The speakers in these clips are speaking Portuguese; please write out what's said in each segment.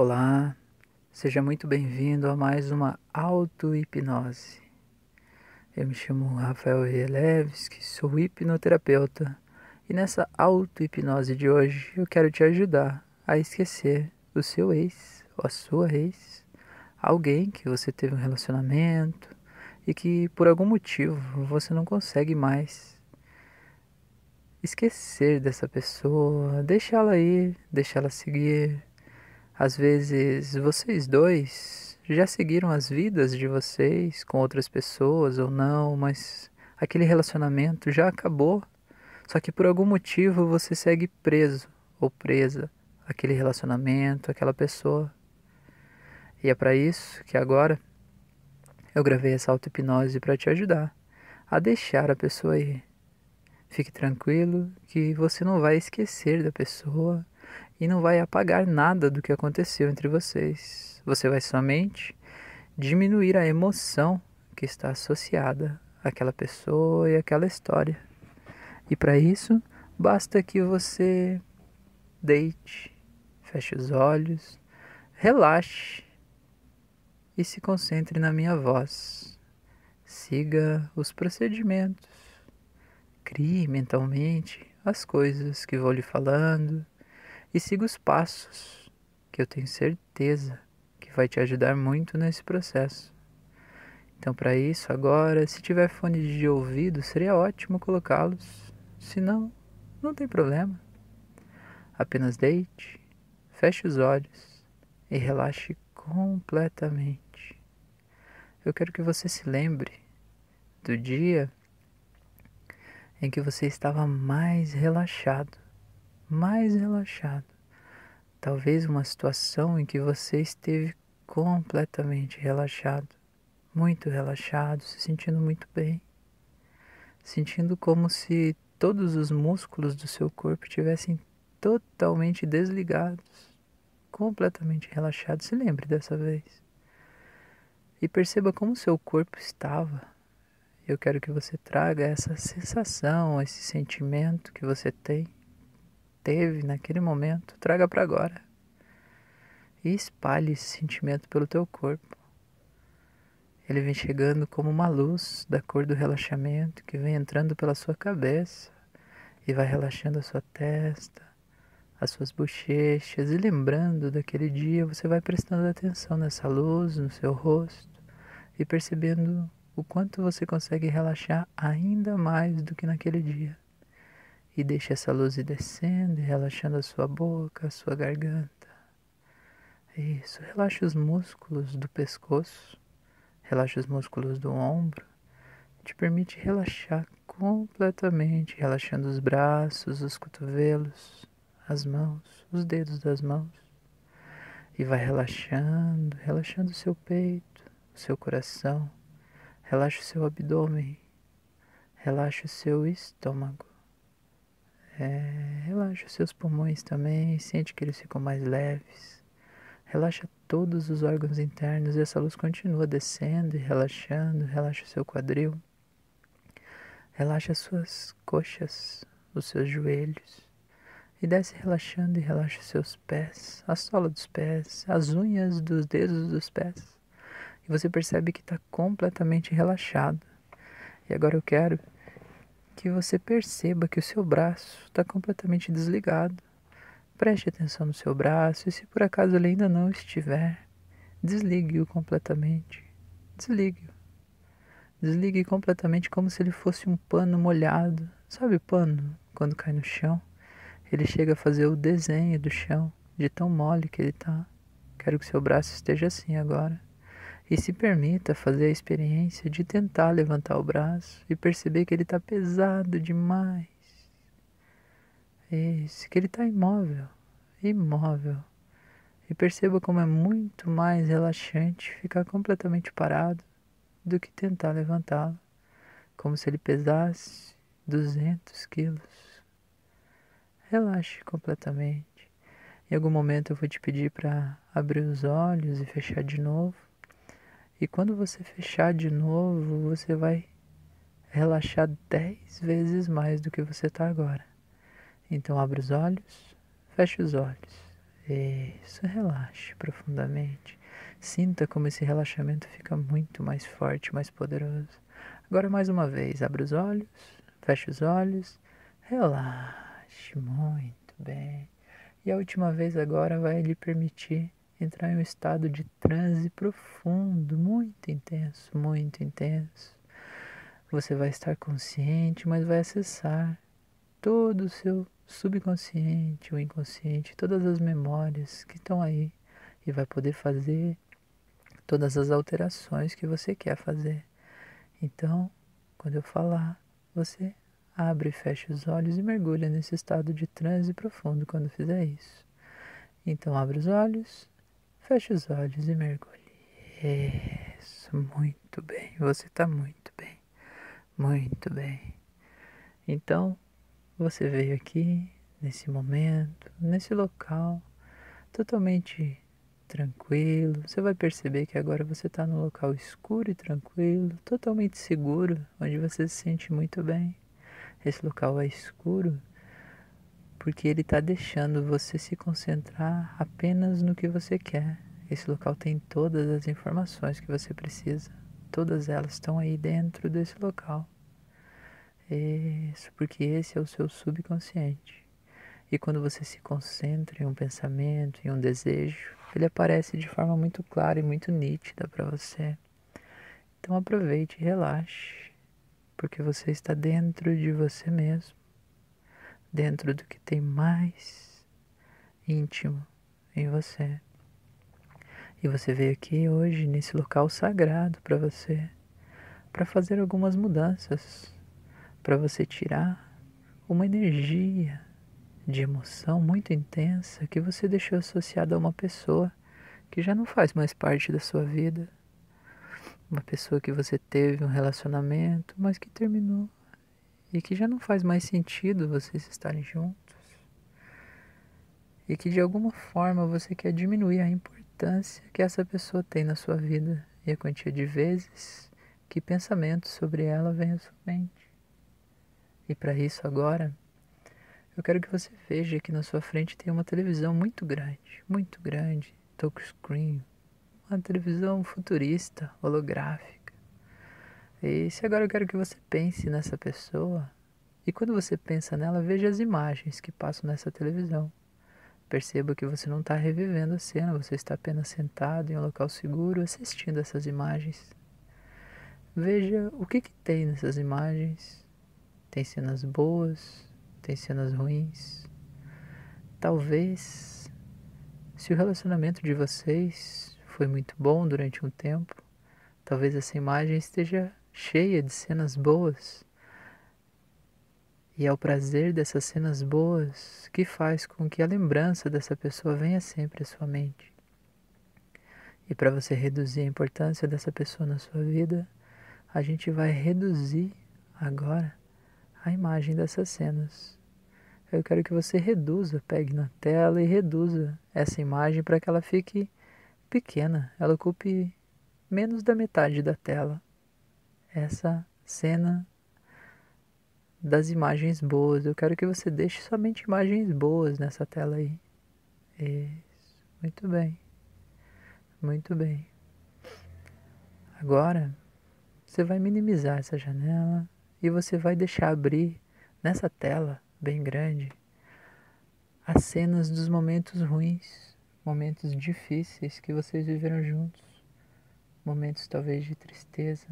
Olá, seja muito bem-vindo a mais uma auto-hipnose. Eu me chamo Rafael Rielevski, sou hipnoterapeuta e nessa auto-hipnose de hoje eu quero te ajudar a esquecer o seu ex ou a sua ex, alguém que você teve um relacionamento e que por algum motivo você não consegue mais esquecer dessa pessoa, deixá-la ir, deixá-la seguir. Às vezes vocês dois já seguiram as vidas de vocês com outras pessoas ou não, mas aquele relacionamento já acabou só que por algum motivo você segue preso ou presa àquele relacionamento, àquela pessoa. E é para isso que agora eu gravei essa auto-hipnose para te ajudar a deixar a pessoa ir. Fique tranquilo que você não vai esquecer da pessoa e não vai apagar nada do que aconteceu entre vocês. Você vai somente diminuir a emoção que está associada àquela pessoa e àquela história. E para isso, basta que você deite, feche os olhos, relaxe e se concentre na minha voz. Siga os procedimentos. Crie mentalmente as coisas que vou lhe falando e siga os passos que eu tenho certeza que vai te ajudar muito nesse processo. Então, para isso, agora, se tiver fone de ouvido, seria ótimo colocá-los se não, não tem problema. Apenas deite, feche os olhos e relaxe completamente. Eu quero que você se lembre do dia em que você estava mais relaxado, mais relaxado. Talvez uma situação em que você esteve completamente relaxado, muito relaxado, se sentindo muito bem, sentindo como se todos os músculos do seu corpo tivessem totalmente desligados, completamente relaxados. Se lembre dessa vez. E perceba como seu corpo estava. Eu quero que você traga essa sensação, esse sentimento que você tem, teve naquele momento, traga para agora. E espalhe esse sentimento pelo teu corpo. Ele vem chegando como uma luz da cor do relaxamento que vem entrando pela sua cabeça e vai relaxando a sua testa, as suas bochechas e lembrando daquele dia, você vai prestando atenção nessa luz no seu rosto e percebendo o quanto você consegue relaxar ainda mais do que naquele dia. E deixe essa luz ir descendo e relaxando a sua boca, a sua garganta. Isso, relaxe os músculos do pescoço Relaxa os músculos do ombro. Te permite relaxar completamente, relaxando os braços, os cotovelos, as mãos, os dedos das mãos. E vai relaxando, relaxando o seu peito, o seu coração. Relaxa o seu abdômen. Relaxa o seu estômago. É, relaxa seus pulmões também. Sente que eles ficam mais leves. Relaxa todos os órgãos internos e essa luz continua descendo e relaxando. Relaxa seu quadril. Relaxa as suas coxas, os seus joelhos. E desce relaxando e relaxa seus pés, a sola dos pés, as unhas dos dedos dos pés. E você percebe que está completamente relaxado. E agora eu quero que você perceba que o seu braço está completamente desligado. Preste atenção no seu braço e se por acaso ele ainda não estiver, desligue-o completamente. Desligue-o. Desligue completamente como se ele fosse um pano molhado. Sabe o pano quando cai no chão? Ele chega a fazer o desenho do chão, de tão mole que ele está. Quero que seu braço esteja assim agora. E se permita fazer a experiência de tentar levantar o braço e perceber que ele está pesado demais. Isso, que ele está imóvel, imóvel. E perceba como é muito mais relaxante ficar completamente parado do que tentar levantá-lo, como se ele pesasse 200 quilos. Relaxe completamente. Em algum momento eu vou te pedir para abrir os olhos e fechar de novo. E quando você fechar de novo, você vai relaxar dez vezes mais do que você está agora. Então abre os olhos, feche os olhos Isso, relaxe profundamente. Sinta como esse relaxamento fica muito mais forte, mais poderoso. Agora mais uma vez, abre os olhos, feche os olhos, relaxe muito bem. E a última vez agora vai lhe permitir entrar em um estado de transe profundo, muito intenso, muito intenso. Você vai estar consciente, mas vai acessar todo o seu subconsciente, o inconsciente, todas as memórias que estão aí e vai poder fazer todas as alterações que você quer fazer. Então, quando eu falar, você abre e fecha os olhos e mergulha nesse estado de transe profundo quando fizer isso. Então, abre os olhos, fecha os olhos e mergulhe. Isso, muito bem. Você está muito bem. Muito bem. Então, você veio aqui, nesse momento, nesse local, totalmente tranquilo. Você vai perceber que agora você está num local escuro e tranquilo, totalmente seguro, onde você se sente muito bem. Esse local é escuro porque ele está deixando você se concentrar apenas no que você quer. Esse local tem todas as informações que você precisa. Todas elas estão aí dentro desse local. Isso, porque esse é o seu subconsciente. E quando você se concentra em um pensamento, em um desejo, ele aparece de forma muito clara e muito nítida para você. Então aproveite e relaxe, porque você está dentro de você mesmo, dentro do que tem mais íntimo em você. E você veio aqui hoje nesse local sagrado para você, para fazer algumas mudanças para você tirar uma energia de emoção muito intensa que você deixou associada a uma pessoa que já não faz mais parte da sua vida. Uma pessoa que você teve um relacionamento, mas que terminou e que já não faz mais sentido vocês estarem juntos. E que de alguma forma você quer diminuir a importância que essa pessoa tem na sua vida e a quantia de vezes que pensamentos sobre ela vêm à sua mente. E para isso agora, eu quero que você veja que na sua frente tem uma televisão muito grande, muito grande, touchscreen, uma televisão futurista, holográfica. E se agora eu quero que você pense nessa pessoa, e quando você pensa nela, veja as imagens que passam nessa televisão. Perceba que você não está revivendo a cena, você está apenas sentado em um local seguro assistindo essas imagens. Veja o que, que tem nessas imagens tem cenas boas, tem cenas ruins. Talvez, se o relacionamento de vocês foi muito bom durante um tempo, talvez essa imagem esteja cheia de cenas boas. E é o prazer dessas cenas boas que faz com que a lembrança dessa pessoa venha sempre à sua mente. E para você reduzir a importância dessa pessoa na sua vida, a gente vai reduzir agora a imagem dessas cenas. Eu quero que você reduza, pegue na tela e reduza essa imagem para que ela fique pequena, ela ocupe menos da metade da tela. Essa cena das imagens boas. Eu quero que você deixe somente imagens boas nessa tela aí. Isso. Muito bem. Muito bem. Agora, você vai minimizar essa janela e você vai deixar abrir nessa tela bem grande as cenas dos momentos ruins, momentos difíceis que vocês viveram juntos, momentos talvez de tristeza,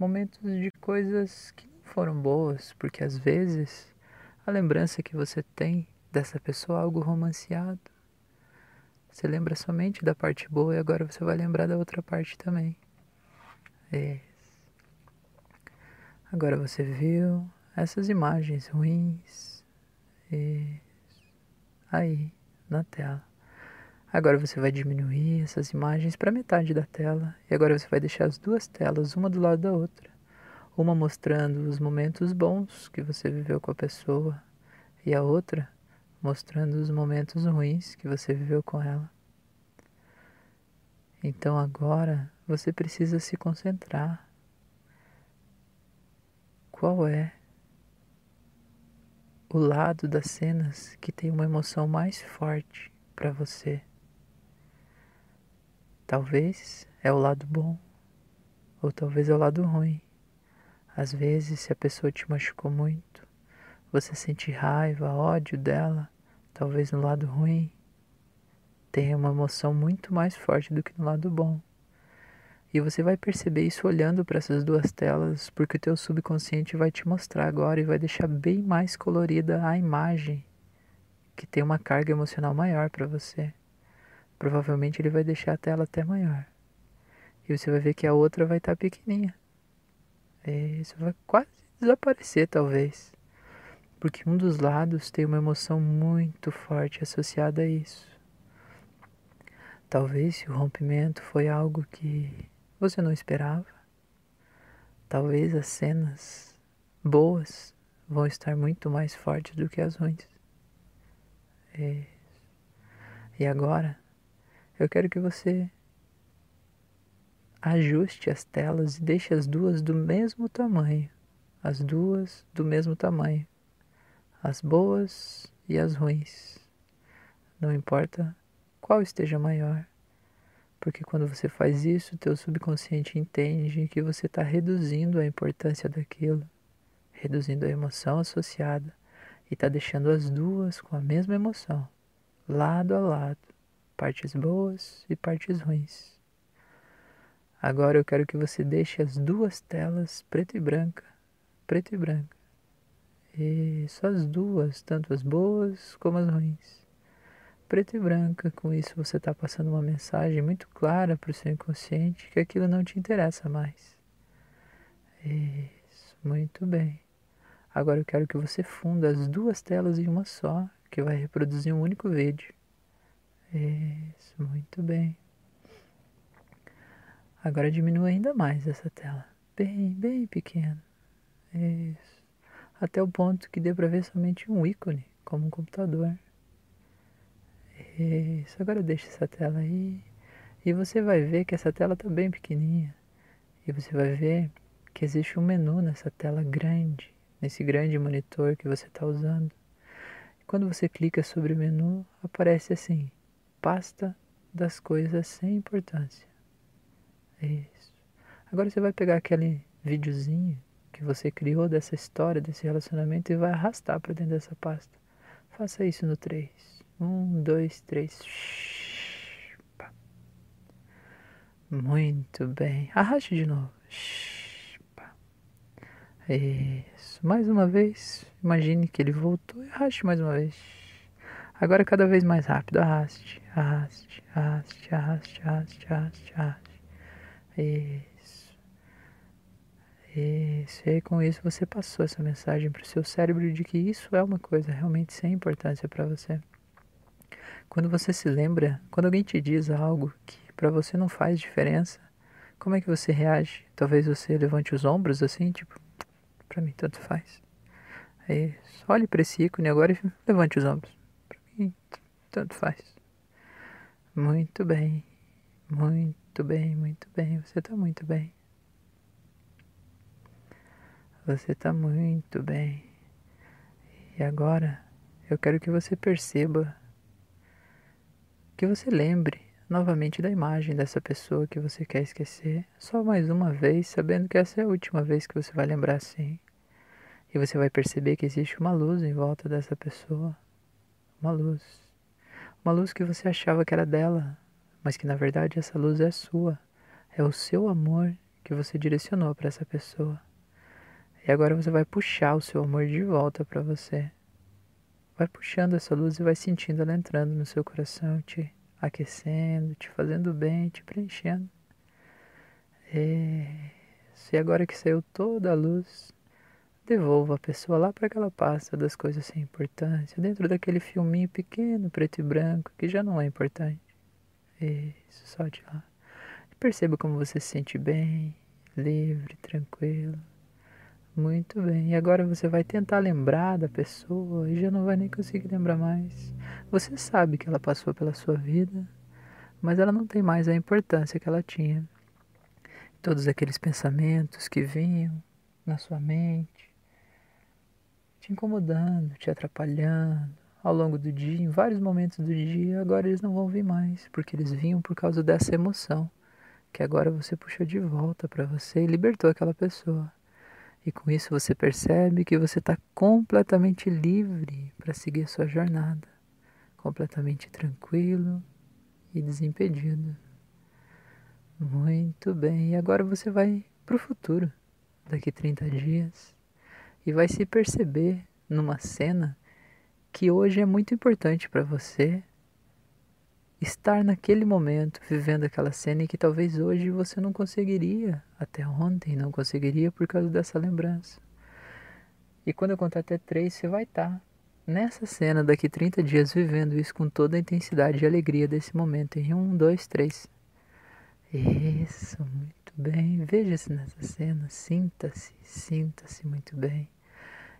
momentos de coisas que não foram boas, porque às vezes a lembrança que você tem dessa pessoa é algo romanceado. Você lembra somente da parte boa e agora você vai lembrar da outra parte também. É. Agora você viu essas imagens ruins e aí na tela. Agora você vai diminuir essas imagens para metade da tela e agora você vai deixar as duas telas uma do lado da outra, uma mostrando os momentos bons que você viveu com a pessoa e a outra mostrando os momentos ruins que você viveu com ela. Então agora você precisa se concentrar qual é o lado das cenas que tem uma emoção mais forte para você. Talvez é o lado bom, ou talvez é o lado ruim. Às vezes, se a pessoa te machucou muito, você sente raiva, ódio dela, talvez no lado ruim tenha uma emoção muito mais forte do que no lado bom. E você vai perceber isso olhando para essas duas telas, porque o teu subconsciente vai te mostrar agora e vai deixar bem mais colorida a imagem que tem uma carga emocional maior para você. Provavelmente ele vai deixar a tela até maior. E você vai ver que a outra vai estar tá pequenininha. E isso vai quase desaparecer talvez. Porque um dos lados tem uma emoção muito forte associada a isso. Talvez se o rompimento foi algo que você não esperava. Talvez as cenas boas vão estar muito mais fortes do que as ruins. É. E agora, eu quero que você ajuste as telas e deixe as duas do mesmo tamanho. As duas do mesmo tamanho. As boas e as ruins. Não importa qual esteja maior. Porque quando você faz isso, teu subconsciente entende que você está reduzindo a importância daquilo, reduzindo a emoção associada e está deixando as duas com a mesma emoção, lado a lado, partes boas e partes ruins. Agora eu quero que você deixe as duas telas preto e branca, preto e branca. Isso, as duas, tanto as boas como as ruins preta e branca. Com isso, você está passando uma mensagem muito clara para o seu inconsciente que aquilo não te interessa mais. Isso, muito bem. Agora eu quero que você funda as duas telas em uma só, que vai reproduzir um único vídeo. Isso, muito bem. Agora diminua ainda mais essa tela. Bem, bem pequeno. Isso. Até o ponto que dê para ver somente um ícone, como um computador. Isso, agora deixa essa tela aí. E você vai ver que essa tela está bem pequenininha. E você vai ver que existe um menu nessa tela grande, nesse grande monitor que você está usando. E quando você clica sobre o menu, aparece assim: pasta das coisas sem importância. Isso. Agora você vai pegar aquele videozinho que você criou dessa história, desse relacionamento e vai arrastar para dentro dessa pasta. Faça isso no 3. Um, dois, três. Muito bem. Arraste de novo. Isso. Mais uma vez. Imagine que ele voltou e arraste mais uma vez. Agora cada vez mais rápido. Arraste, arraste, arraste, arraste, arraste, arraste, arraste. Isso. Isso. E aí, com isso você passou essa mensagem para o seu cérebro de que isso é uma coisa realmente sem importância para você. Quando você se lembra, quando alguém te diz algo que para você não faz diferença, como é que você reage? Talvez você levante os ombros assim, tipo, para mim tanto faz. É isso. Olhe para esse ícone agora e levante os ombros. Tanto faz. Muito bem, muito bem, muito bem. Você está muito bem. Você está muito bem. E agora eu quero que você perceba que você lembre novamente da imagem dessa pessoa que você quer esquecer, só mais uma vez, sabendo que essa é a última vez que você vai lembrar assim. E você vai perceber que existe uma luz em volta dessa pessoa. Uma luz. Uma luz que você achava que era dela, mas que na verdade essa luz é sua. É o seu amor que você direcionou para essa pessoa. E agora você vai puxar o seu amor de volta para você. Vai puxando essa luz e vai sentindo ela entrando no seu coração, te aquecendo, te fazendo bem, te preenchendo. É, e agora que saiu toda a luz, devolva a pessoa lá para aquela pasta das coisas sem importância, dentro daquele filminho pequeno, preto e branco, que já não é importante. Isso, solte lá. E perceba como você se sente bem, livre, tranquilo. Muito bem. E agora você vai tentar lembrar da pessoa e já não vai nem conseguir lembrar mais. Você sabe que ela passou pela sua vida, mas ela não tem mais a importância que ela tinha. Todos aqueles pensamentos que vinham na sua mente te incomodando, te atrapalhando ao longo do dia, em vários momentos do dia, agora eles não vão vir mais, porque eles vinham por causa dessa emoção que agora você puxou de volta para você e libertou aquela pessoa. E com isso você percebe que você está completamente livre para seguir a sua jornada, completamente tranquilo e desimpedido. Muito bem, e agora você vai para o futuro, daqui 30 dias, e vai se perceber numa cena que hoje é muito importante para você estar naquele momento, vivendo aquela cena e que talvez hoje você não conseguiria, até ontem não conseguiria por causa dessa lembrança. E quando eu contar até três, você vai estar tá nessa cena daqui 30 dias, vivendo isso com toda a intensidade e alegria desse momento. Em um, dois, três. Isso, muito bem. Veja-se nessa cena, sinta-se, sinta-se muito bem.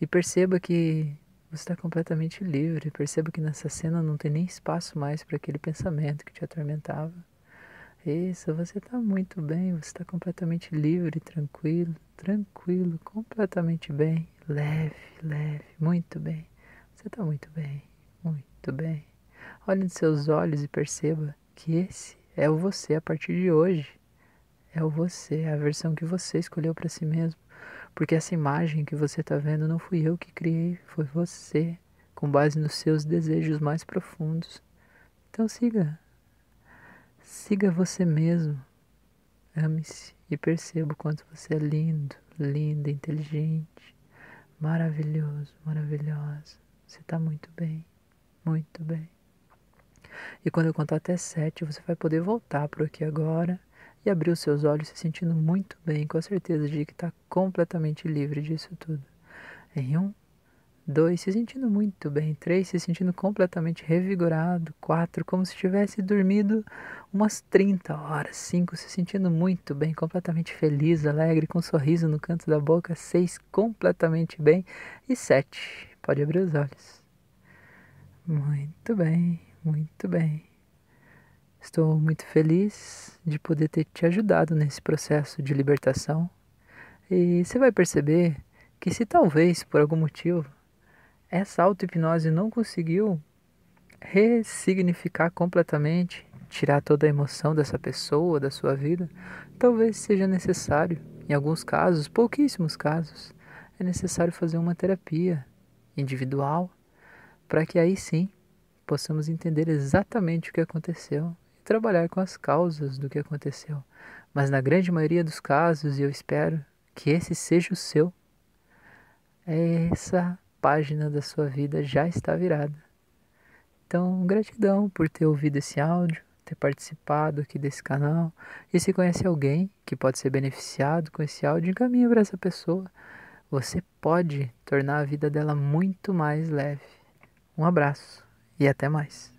E perceba que você está completamente livre. Perceba que nessa cena não tem nem espaço mais para aquele pensamento que te atormentava. Isso, você está muito bem, você está completamente livre, tranquilo, tranquilo, completamente bem, leve, leve, muito bem. Você está muito bem, muito bem. Olhe nos seus olhos e perceba que esse é o você a partir de hoje. É o você, é a versão que você escolheu para si mesmo. Porque essa imagem que você está vendo não fui eu que criei, foi você, com base nos seus desejos mais profundos. Então siga. Siga você mesmo. Ame-se e perceba o quanto você é lindo, linda, inteligente, maravilhoso, maravilhosa. Você está muito bem, muito bem. E quando eu contar até sete, você vai poder voltar para aqui agora e abrir os seus olhos se sentindo muito bem, com a certeza de que está completamente livre disso tudo. Em um, dois, se sentindo muito bem. Três, se sentindo completamente revigorado. Quatro, como se tivesse dormido umas 30 horas. Cinco, se sentindo muito bem, completamente feliz, alegre, com um sorriso no canto da boca. Seis, completamente bem. E sete, pode abrir os olhos. Muito bem, muito bem. Estou muito feliz de poder ter te ajudado nesse processo de libertação. E você vai perceber que se talvez por algum motivo essa auto-hipnose não conseguiu ressignificar completamente, tirar toda a emoção dessa pessoa, da sua vida, talvez seja necessário, em alguns casos, pouquíssimos casos, é necessário fazer uma terapia individual para que aí sim possamos entender exatamente o que aconteceu trabalhar com as causas do que aconteceu. Mas na grande maioria dos casos, e eu espero que esse seja o seu, essa página da sua vida já está virada. Então, gratidão por ter ouvido esse áudio, ter participado aqui desse canal. E se conhece alguém que pode ser beneficiado com esse áudio, encaminhe para essa pessoa. Você pode tornar a vida dela muito mais leve. Um abraço e até mais.